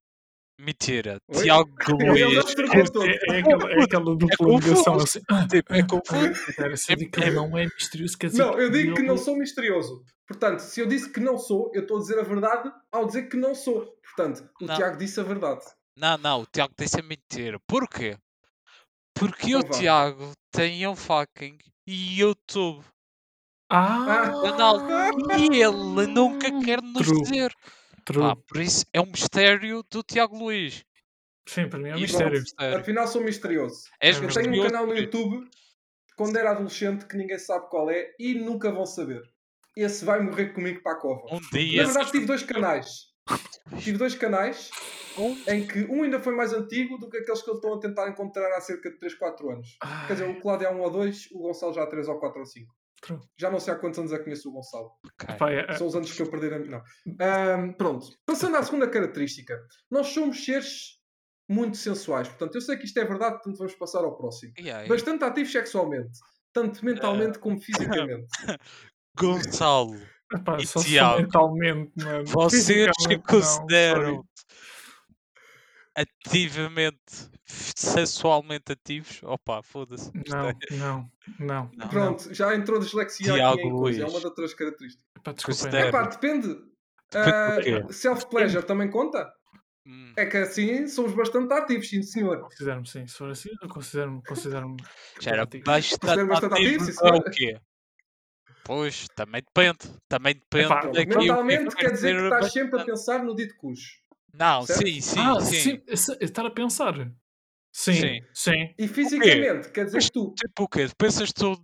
[SPEAKER 4] Mentira.
[SPEAKER 2] Oi?
[SPEAKER 4] Tiago
[SPEAKER 2] se trocou todo.
[SPEAKER 3] É, é aquela, é aquela dupla
[SPEAKER 4] confuso.
[SPEAKER 3] ligação assim. Ah,
[SPEAKER 4] Tipo, é confuso.
[SPEAKER 3] Eu que ele não é misterioso, quer dizer
[SPEAKER 2] Não, eu digo que não sou misterioso. Portanto, se eu disse que não sou, eu estou a dizer a verdade ao dizer que não sou. Portanto, o
[SPEAKER 4] Não.
[SPEAKER 2] Tiago disse a verdade.
[SPEAKER 4] Não, não, o Tiago disse a mentira. Porquê? Porque
[SPEAKER 2] Então
[SPEAKER 4] o
[SPEAKER 2] vá.
[SPEAKER 4] Tiago tem um fucking YouTube.
[SPEAKER 3] Ah,
[SPEAKER 4] Canal. E ele nunca quer nos
[SPEAKER 3] True.
[SPEAKER 4] dizer.
[SPEAKER 3] true.
[SPEAKER 4] Ah, por isso é um mistério do Tiago Luís.
[SPEAKER 3] Sim, para mim é um
[SPEAKER 4] Isto
[SPEAKER 3] mistério.
[SPEAKER 4] mistério.
[SPEAKER 2] Afinal, sou misterioso.
[SPEAKER 4] És
[SPEAKER 3] É
[SPEAKER 2] Eu
[SPEAKER 3] verdade.
[SPEAKER 2] tenho um
[SPEAKER 4] misterioso.
[SPEAKER 2] canal no YouTube quando era adolescente que ninguém sabe qual é e nunca vão saber. Esse vai morrer comigo para a cova.
[SPEAKER 4] Um
[SPEAKER 2] Na
[SPEAKER 4] dia.
[SPEAKER 2] verdade, tive dois canais. Tive dois canais
[SPEAKER 4] Um
[SPEAKER 2] em que um ainda foi mais antigo do que aqueles que eles estão a tentar encontrar há cerca de 3, 4 anos. Quer dizer, o Cláudio há 1 ou 2, o Gonçalo já há 3 ou 4 ou 5.
[SPEAKER 3] True.
[SPEAKER 2] Já não sei há quantos anos é que conheço o Gonçalo.
[SPEAKER 4] Ok.
[SPEAKER 3] Pá, é-
[SPEAKER 2] São os anos que eu perdi a Não. Ahm, pronto. Passando à segunda característica. Nós somos seres muito sensuais. Portanto, eu sei que isto é verdade, portanto vamos passar ao próximo.
[SPEAKER 4] E aí?
[SPEAKER 2] Bastante ativos sexualmente. Tanto mentalmente como fisicamente.
[SPEAKER 4] Gonçalo,
[SPEAKER 3] Epá,
[SPEAKER 4] E Tiago?
[SPEAKER 3] mentalmente, mano.
[SPEAKER 4] vocês
[SPEAKER 3] não,
[SPEAKER 4] consideram. Ativamente, sexualmente ativos? Opa, foda-se.
[SPEAKER 3] Não, não, não.
[SPEAKER 4] Não.
[SPEAKER 2] Pronto, já entrou dislexia
[SPEAKER 4] Tiago
[SPEAKER 2] aqui em coisa. É uma das outras características.
[SPEAKER 3] Epá, desculpa.
[SPEAKER 2] É pá, depende.
[SPEAKER 4] Depende
[SPEAKER 2] Ah, Self-pleasure também conta?
[SPEAKER 4] Hum,
[SPEAKER 2] É que assim somos bastante ativos, sim senhor.
[SPEAKER 3] Considero-me sim. Se for assim, eu considero-me. Considero
[SPEAKER 4] já era bastante,
[SPEAKER 2] Considero bastante
[SPEAKER 4] ativo,
[SPEAKER 2] ativo, sim,
[SPEAKER 4] não é o quê? Pois, também depende. Também depende
[SPEAKER 3] Epá,
[SPEAKER 4] daquilo que
[SPEAKER 2] Mentalmente
[SPEAKER 4] vai
[SPEAKER 2] quer dizer que estás sempre a
[SPEAKER 4] bastante.
[SPEAKER 2] pensar no dito cujo.
[SPEAKER 4] Não,
[SPEAKER 2] certo?
[SPEAKER 4] sim, sim,
[SPEAKER 3] ah,
[SPEAKER 4] sim.
[SPEAKER 3] sim. Estar a pensar. Sim,
[SPEAKER 4] Sim.
[SPEAKER 3] sim.
[SPEAKER 2] E fisicamente quer dizer que tu.
[SPEAKER 4] Tipo o quê? Pensas tu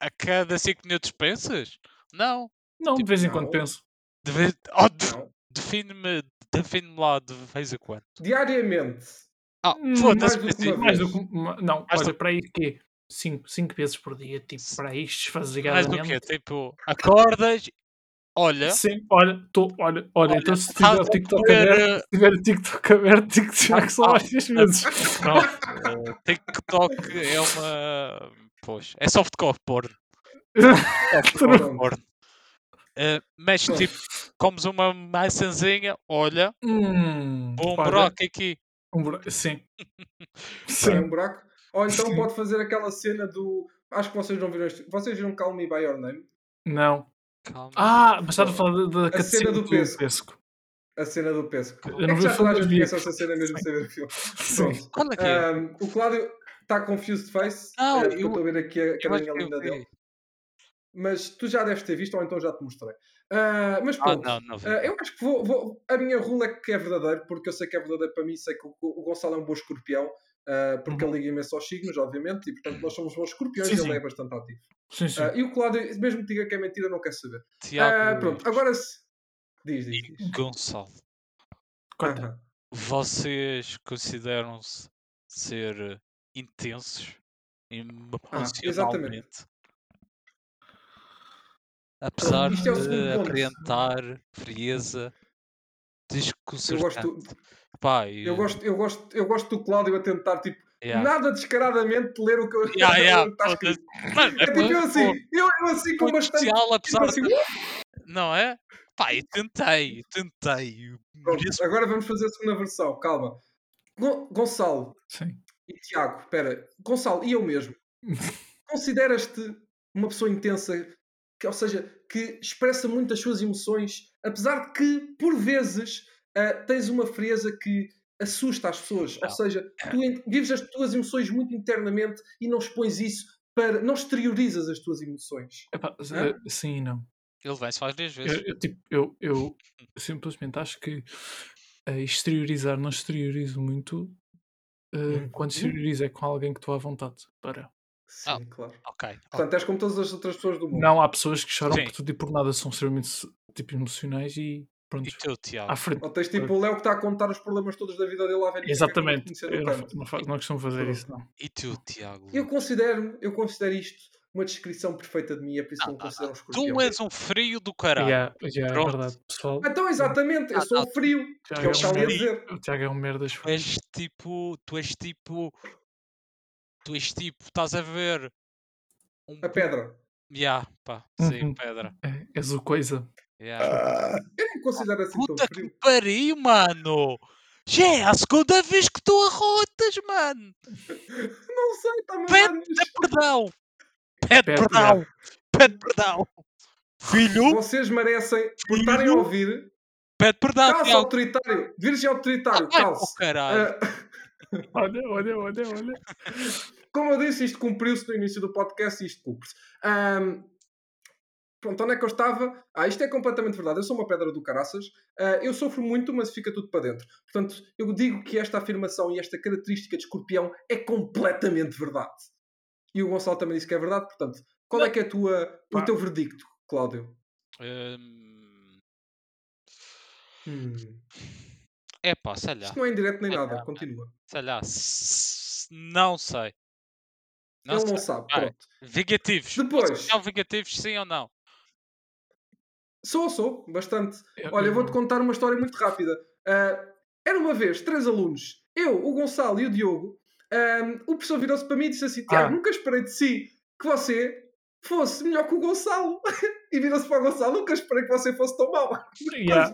[SPEAKER 4] a cada 5 minutos pensas? Não.
[SPEAKER 3] Não, de vez em quando
[SPEAKER 2] não.
[SPEAKER 3] penso.
[SPEAKER 4] De vez... oh, de-. Define-me define lá de vez em quando.
[SPEAKER 2] Diariamente.
[SPEAKER 4] Ah,
[SPEAKER 3] Hum,
[SPEAKER 4] foda-se,
[SPEAKER 2] mais do que
[SPEAKER 4] assim,
[SPEAKER 3] Mais do que. Não,
[SPEAKER 4] Mais
[SPEAKER 3] olha,
[SPEAKER 4] do-
[SPEAKER 3] para aí quê? Cinco, cinco vezes por dia, tipo, para aí,
[SPEAKER 4] mais do
[SPEAKER 3] esfazigadamente.
[SPEAKER 4] quê? Tipo, acordas, olha,
[SPEAKER 3] Sim, olha, tô, olha, olha,
[SPEAKER 4] Olha,
[SPEAKER 3] então se tiver o TikTok
[SPEAKER 4] ver,
[SPEAKER 3] aberto,
[SPEAKER 4] eh,
[SPEAKER 3] se tiver o TikTok aberto, já que só mais seis vezes.
[SPEAKER 4] Pronto, eh, TikTok é uma Pois, é softcore porn. Softcore porn. Eh, mas tipo, comes uma maçãzinha, olha,
[SPEAKER 3] Hum,
[SPEAKER 4] um
[SPEAKER 3] olha,
[SPEAKER 4] buraco aqui.
[SPEAKER 3] um buraco- Sim.
[SPEAKER 2] Sai um
[SPEAKER 3] Sim.
[SPEAKER 2] buraco. Ou então
[SPEAKER 3] Sim.
[SPEAKER 2] pode fazer aquela cena do. Acho que vocês não viram este. Vocês viram Call Me By Your Name?
[SPEAKER 3] Não.
[SPEAKER 4] Calma.
[SPEAKER 3] Ah, mas estás a falar da, da
[SPEAKER 2] A
[SPEAKER 3] cutscene
[SPEAKER 2] cena do
[SPEAKER 3] do
[SPEAKER 2] pesco.
[SPEAKER 3] pesco.
[SPEAKER 2] A cena do pesco.
[SPEAKER 3] Eu
[SPEAKER 2] É
[SPEAKER 3] não
[SPEAKER 2] que
[SPEAKER 3] vi o
[SPEAKER 2] já toda a gente conhece essa cena mesmo sem ver o filme.
[SPEAKER 3] Sim.
[SPEAKER 4] Qual é que é?
[SPEAKER 2] Ahm, o Cláudio está confused face.
[SPEAKER 4] Não,
[SPEAKER 2] porque eu
[SPEAKER 4] eu-
[SPEAKER 2] estou a ver aqui a carinha
[SPEAKER 4] que eu
[SPEAKER 2] linda dele. Mas tu já deves ter visto, ou então já te mostrei. Ah, mas
[SPEAKER 4] Ah,
[SPEAKER 2] pronto.
[SPEAKER 4] não, não vi.
[SPEAKER 2] Ah, eu acho que vou, vou- A minha rula é que é verdadeiro, porque eu sei que é verdadeiro para mim, sei que o, o Gonçalo é um bom escorpião, ah, porque
[SPEAKER 3] Uhum.
[SPEAKER 2] ele liga imenso aos signos, obviamente, e portanto nós somos bons escorpiões
[SPEAKER 3] Sim,
[SPEAKER 2] e ele
[SPEAKER 3] sim.
[SPEAKER 2] é bastante ativo.
[SPEAKER 3] Sim, sim.
[SPEAKER 2] Ah, e o Cláudio, mesmo que diga que é mentira, não quer saber. Ah,
[SPEAKER 4] Tiago
[SPEAKER 2] pronto, agora se. Diz, diz, diz.
[SPEAKER 4] Gonçalo.
[SPEAKER 2] Aham.
[SPEAKER 4] vocês consideram-se ser intensos emocionalmente? Apesar
[SPEAKER 2] isto é
[SPEAKER 4] de aparentar frieza,
[SPEAKER 2] Eu
[SPEAKER 4] desconcertante.
[SPEAKER 2] gosto,
[SPEAKER 4] Pá,
[SPEAKER 2] eu, gosto, eu, gosto, eu gosto do Cláudio a tentar, tipo,
[SPEAKER 4] yeah.
[SPEAKER 2] nada descaradamente ler o que eu-
[SPEAKER 4] Yeah, yeah,
[SPEAKER 2] está escrito.
[SPEAKER 4] Mano,
[SPEAKER 2] É tipo eu assim, eu, eu assim com bastante.
[SPEAKER 4] especial,
[SPEAKER 2] Tipo
[SPEAKER 4] apesar
[SPEAKER 2] assim,
[SPEAKER 4] de... Não é? Pá, eu tentei, eu tentei.
[SPEAKER 2] pronto,
[SPEAKER 4] mereço-
[SPEAKER 2] agora vamos fazer a segunda versão, calma. Gon- Gonçalo
[SPEAKER 3] Sim.
[SPEAKER 2] e Tiago, espera, Gonçalo e eu mesmo, consideras-te uma pessoa intensa, que, ou seja, que expressa muito as suas emoções, apesar de que, por vezes, ah, tens uma frieza que assusta as pessoas. Ou
[SPEAKER 4] Não.
[SPEAKER 2] seja, tu vives as tuas emoções muito internamente e não expões isso para. não exteriorizas as tuas emoções.
[SPEAKER 3] Epá,
[SPEAKER 2] Hã?
[SPEAKER 3] eh, sim e não.
[SPEAKER 4] Ele vem-se faz 10
[SPEAKER 3] Eu,
[SPEAKER 4] vezes.
[SPEAKER 3] eu, tipo, eu, eu simplesmente acho que eh, exteriorizar não exteriorizo muito. eh,
[SPEAKER 2] Uhum.
[SPEAKER 3] Quando exteriorizo é com alguém que estou à vontade para.
[SPEAKER 2] Sim,
[SPEAKER 4] Ah.
[SPEAKER 2] claro.
[SPEAKER 4] Ok. ok.
[SPEAKER 2] Portanto, és como todas as outras pessoas do mundo.
[SPEAKER 3] Não, há pessoas que choram
[SPEAKER 4] Sim.
[SPEAKER 3] por tudo e por nada, são extremamente tipo, emocionais e pronto.
[SPEAKER 4] E tu, Tiago?
[SPEAKER 3] À frente.
[SPEAKER 2] Ou tens tipo o Léo que está a contar os problemas todos da vida dele à velha.
[SPEAKER 3] Exatamente.
[SPEAKER 2] Conhecer
[SPEAKER 3] Eu não, não, não costumo fazer isso, não.
[SPEAKER 4] E tu, Tiago?
[SPEAKER 2] Eu considero, eu considero isto uma descrição perfeita de mim, é por isso que
[SPEAKER 4] Ah,
[SPEAKER 2] não
[SPEAKER 4] ah,
[SPEAKER 2] considero um
[SPEAKER 4] ah.
[SPEAKER 2] escorpião.
[SPEAKER 4] Tu és um frio do caralho.
[SPEAKER 3] Yeah, yeah, é verdade, pessoal.
[SPEAKER 2] Então, exatamente, eu
[SPEAKER 4] Ah,
[SPEAKER 2] sou
[SPEAKER 4] ah,
[SPEAKER 2] um frio, que
[SPEAKER 3] Tiago
[SPEAKER 2] é o que
[SPEAKER 3] um
[SPEAKER 2] dizer.
[SPEAKER 3] merda- o Tiago é um merda.
[SPEAKER 4] Tu és tipo. Tu és tipo. Tu és tipo. Estás a ver. Um
[SPEAKER 2] A pedra.
[SPEAKER 4] Ya, pá. Sim,
[SPEAKER 3] Uhum.
[SPEAKER 4] pedra.
[SPEAKER 3] É, és o coisa.
[SPEAKER 4] Ya.
[SPEAKER 2] Eu não considero assim tão
[SPEAKER 4] Puta que
[SPEAKER 2] frio.
[SPEAKER 4] me pariu, mano! Já é a segunda vez que tu arrotas, mano!
[SPEAKER 2] Não sei, está-me a
[SPEAKER 4] Pede, perdão! Pede
[SPEAKER 3] Pede,
[SPEAKER 4] perdão! Pede perdão! Filho,
[SPEAKER 2] Vocês merecem, por estarem a
[SPEAKER 4] Filho.
[SPEAKER 2] ouvir,
[SPEAKER 4] pede perdão,
[SPEAKER 2] calça
[SPEAKER 4] Tiago!
[SPEAKER 2] autoritário, virgem autoritário,
[SPEAKER 4] Ai,
[SPEAKER 2] calça.
[SPEAKER 4] oh, caralho!
[SPEAKER 2] Ah,
[SPEAKER 3] Olha, olha, olha, olha.
[SPEAKER 2] como eu disse, isto cumpriu-se no início do podcast e isto cumpre-se. Ahm, pronto, onde é que eu estava? Ah, isto é completamente verdade. Eu sou uma pedra do caraças. Ah, eu sofro muito, mas fica tudo para dentro. Portanto, eu digo que esta afirmação e esta característica de escorpião é completamente verdade. E o Gonçalo também disse que é verdade. Portanto, qual é que é a tua, o teu verdicto, Cláudio?
[SPEAKER 4] Hum,
[SPEAKER 2] Hum.
[SPEAKER 4] É pá, sei lá.
[SPEAKER 2] Isto não é indireto nem
[SPEAKER 4] É,
[SPEAKER 2] nada.
[SPEAKER 4] não,
[SPEAKER 2] Continua.
[SPEAKER 4] Sei lá. Não sei. Não
[SPEAKER 2] Ele
[SPEAKER 4] sei.
[SPEAKER 2] não sabe. Pronto.
[SPEAKER 4] Vingativos.
[SPEAKER 2] Depois.
[SPEAKER 4] São vingativos, sim ou não?
[SPEAKER 2] Sou, sou. Bastante.
[SPEAKER 3] Eu-
[SPEAKER 2] Olha, eu
[SPEAKER 3] eu-
[SPEAKER 2] vou-te contar uma história muito rápida. Ah, era uma vez três alunos, eu, o Gonçalo e o Diogo. O professor virou-se para mim e disse assim: Tiago,
[SPEAKER 3] Ah.
[SPEAKER 2] nunca esperei de si que você fosse melhor que o Gonçalo. e virou-se para o Gonçalo: nunca esperei que você fosse tão mau.
[SPEAKER 3] Yeah,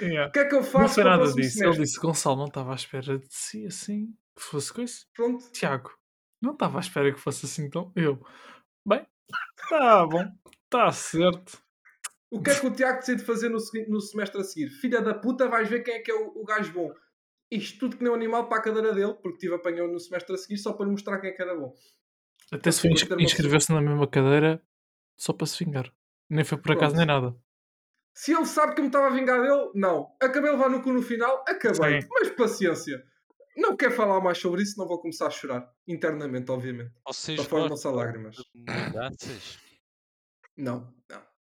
[SPEAKER 3] yeah.
[SPEAKER 2] O que é que eu
[SPEAKER 3] Não
[SPEAKER 2] faço
[SPEAKER 3] foi
[SPEAKER 2] para o
[SPEAKER 3] nada disso. Ele disse: Gonçalo, não estava à espera de si assim. Que fosse coisa.
[SPEAKER 2] Pronto.
[SPEAKER 3] Tiago, não estava à espera que fosse assim tão. Eu, bem, tá bom, tá certo.
[SPEAKER 2] O que é que o Tiago decide fazer no, no semestre a seguir? Filha da puta, vais ver quem é que é o, o gajo bom. Isto tudo que nem um animal para a cadeira dele, porque tive apanhou no semestre a seguir só para lhe mostrar quem é que era bom.
[SPEAKER 3] Até se inscrever-se na mesma cadeira só para se vingar. Nem foi por acaso
[SPEAKER 2] Pronto.
[SPEAKER 3] nem nada.
[SPEAKER 2] Se ele sabe que eu me estava a vingar dele, não. Acabei de levar no cu no final, acabei.
[SPEAKER 3] Sim.
[SPEAKER 2] Mas paciência. Não quero falar mais sobre isso, não vou começar a chorar. Internamente, obviamente.
[SPEAKER 4] Vocês
[SPEAKER 2] Para fora não lágrimas. Não, não.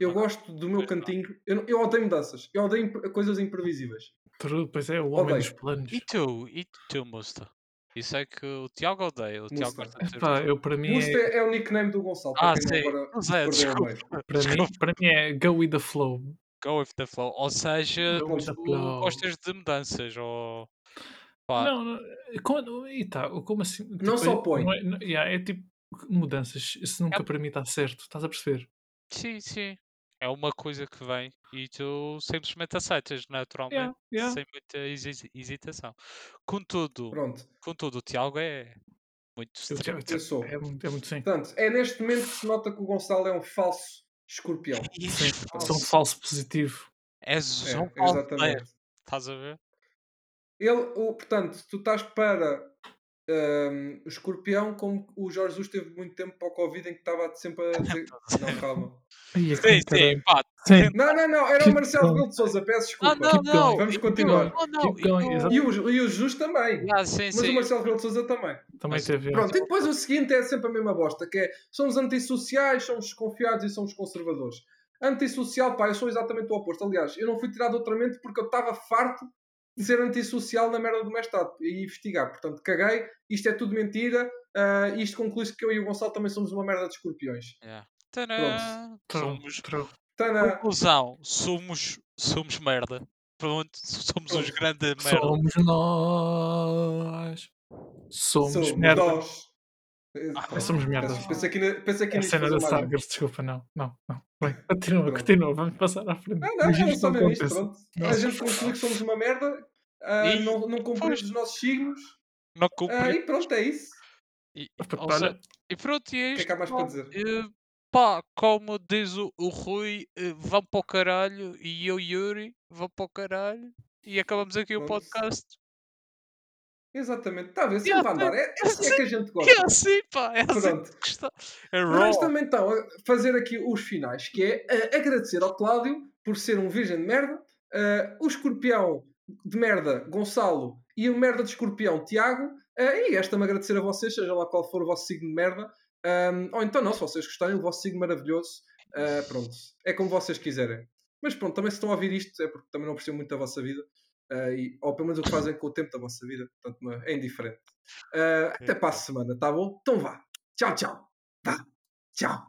[SPEAKER 2] Eu
[SPEAKER 4] Não.
[SPEAKER 2] gosto do meu
[SPEAKER 4] não.
[SPEAKER 2] cantinho. Eu, não- eu odeio mudanças. Eu odeio imp- coisas imprevisíveis.
[SPEAKER 3] True, Pois é, o homem
[SPEAKER 2] Odeio.
[SPEAKER 3] dos planos.
[SPEAKER 4] E tu? E tu, Musta? Isso é que o Tiago odeia. O Tiago gosta de
[SPEAKER 3] Epá, eu para mim
[SPEAKER 2] Musta
[SPEAKER 3] é,
[SPEAKER 2] é, o nickname do Gonçalo.
[SPEAKER 4] Ah, sim.
[SPEAKER 2] não agora
[SPEAKER 4] é, desculpa.
[SPEAKER 2] meio.
[SPEAKER 3] para mim, para mim é go with the flow.
[SPEAKER 4] Go with the flow. Ou seja,
[SPEAKER 3] flow.
[SPEAKER 4] gostas de mudanças. Ou... Pá,
[SPEAKER 3] Não, não, como, e tá, como assim?
[SPEAKER 2] Não
[SPEAKER 3] Tipo,
[SPEAKER 2] só
[SPEAKER 3] é-
[SPEAKER 2] põe.
[SPEAKER 3] não é- não- yeah, é tipo, mudanças, isso nunca
[SPEAKER 4] É.
[SPEAKER 3] para mim está certo, estás a perceber?
[SPEAKER 4] Sim, sim. É uma coisa que vem e tu simplesmente aceitas naturalmente,
[SPEAKER 3] Yeah, yeah.
[SPEAKER 4] sem muita hesi- hesitação. Contudo,
[SPEAKER 2] Pronto.
[SPEAKER 4] contudo, o Tiago é muito strict.
[SPEAKER 3] eu-
[SPEAKER 2] Eu sou.
[SPEAKER 3] é, muito, é muito sim.
[SPEAKER 2] Portanto, é neste momento que se nota que o Gonçalo é um falso escorpião.
[SPEAKER 3] Sim,
[SPEAKER 4] falso.
[SPEAKER 3] sou um falso positivo.
[SPEAKER 4] És
[SPEAKER 2] É,
[SPEAKER 4] um falso
[SPEAKER 2] exatamente.
[SPEAKER 4] Estás a ver?
[SPEAKER 2] Ele, o, portanto, tu estás para hum, o escorpião como o Jorge Jesus teve muito tempo para o Covid em que estava sempre a dizer. Não, calma.
[SPEAKER 3] É
[SPEAKER 4] Sim, sim, pá.
[SPEAKER 3] Sim.
[SPEAKER 2] Não, não, não, era o Marcelo. Rebelo de Souza, peço
[SPEAKER 4] Não,
[SPEAKER 2] desculpa.
[SPEAKER 4] não, não.
[SPEAKER 3] going.
[SPEAKER 2] Vamos continuar.
[SPEAKER 4] Não, não. E
[SPEAKER 2] o, e o Jesus também.
[SPEAKER 4] Ah, sim,
[SPEAKER 2] Mas
[SPEAKER 4] sim.
[SPEAKER 2] o Marcelo Rebelo de Souza também.
[SPEAKER 3] Também teve.
[SPEAKER 2] Pronto, e depois o seguinte é sempre a mesma bosta, que é, somos antissociais, somos desconfiados e somos conservadores. Antissocial, pá, eu sou exatamente o oposto. Aliás, eu não fui tirado de doutoramento porque eu estava farto ser antissocial na merda do mestrado e investigar. Portanto, caguei, isto é tudo mentira, ah, isto conclui-se que eu e o Gonçalo também somos uma merda de escorpiões.
[SPEAKER 4] Yeah. Tadã!
[SPEAKER 3] True,
[SPEAKER 4] Somos.
[SPEAKER 3] true.
[SPEAKER 2] Tá na...
[SPEAKER 4] Conclusão: somos, somos merda. Pronto, somos os grandes merda.
[SPEAKER 3] Somos nós. Somos,
[SPEAKER 2] Somos
[SPEAKER 3] merda.
[SPEAKER 2] nós.
[SPEAKER 3] Ah, somos merda.
[SPEAKER 2] Pensei que ainda- pensei que
[SPEAKER 3] É a cena da. Stargirls, desculpa, não, não, não. Bem, continua,
[SPEAKER 2] Pronto.
[SPEAKER 3] continua, vamos passar à frente.
[SPEAKER 2] Não, não, era
[SPEAKER 3] que
[SPEAKER 2] só
[SPEAKER 3] não
[SPEAKER 2] mesmo isto, pronto.
[SPEAKER 3] Não.
[SPEAKER 2] A gente conclui que somos uma merda, ah,
[SPEAKER 4] E-
[SPEAKER 2] não, não cumprimos os nossos signos,
[SPEAKER 4] Não
[SPEAKER 2] ah,
[SPEAKER 4] cumpri.
[SPEAKER 2] e pronto, é isso.
[SPEAKER 4] E,
[SPEAKER 3] Opa,
[SPEAKER 4] ou seja,
[SPEAKER 3] olha,
[SPEAKER 4] e pronto, e é
[SPEAKER 2] O que é
[SPEAKER 4] isto.
[SPEAKER 2] que há mais para dizer?
[SPEAKER 4] Eh, pá, como diz o, o Rui, eh, vão para o caralho e eu, Yuri, vão para o caralho e acabamos aqui o podcast.
[SPEAKER 2] Exatamente, está a ver,
[SPEAKER 4] Yeah,
[SPEAKER 2] sempre a andar. É, é assim é que a gente
[SPEAKER 4] E
[SPEAKER 2] gosta.
[SPEAKER 4] é assim, pá, é assim
[SPEAKER 2] Pronto.
[SPEAKER 4] que está. É
[SPEAKER 2] Mas também então, a fazer aqui os finais, que é eh, agradecer ao Cláudio por ser um virgem de merda, eh, o escorpião de merda, Gonçalo, e o merda de escorpião, Tiago, eh, e esta-me agradecer a vocês, seja lá qual for o vosso signo de merda, Ahm, ou então não, se vocês gostarem, o vosso signo maravilhoso, eh, pronto, é como vocês quiserem. Mas pronto, também se estão a ouvir isto é porque também não apreciam muito a vossa vida, eh, e, ou pelo menos o que fazem com o tempo da vossa vida, portanto é, indiferente. Eh, até para a semana, tá bom? Então vá, tchau, tchau, vá, tchau.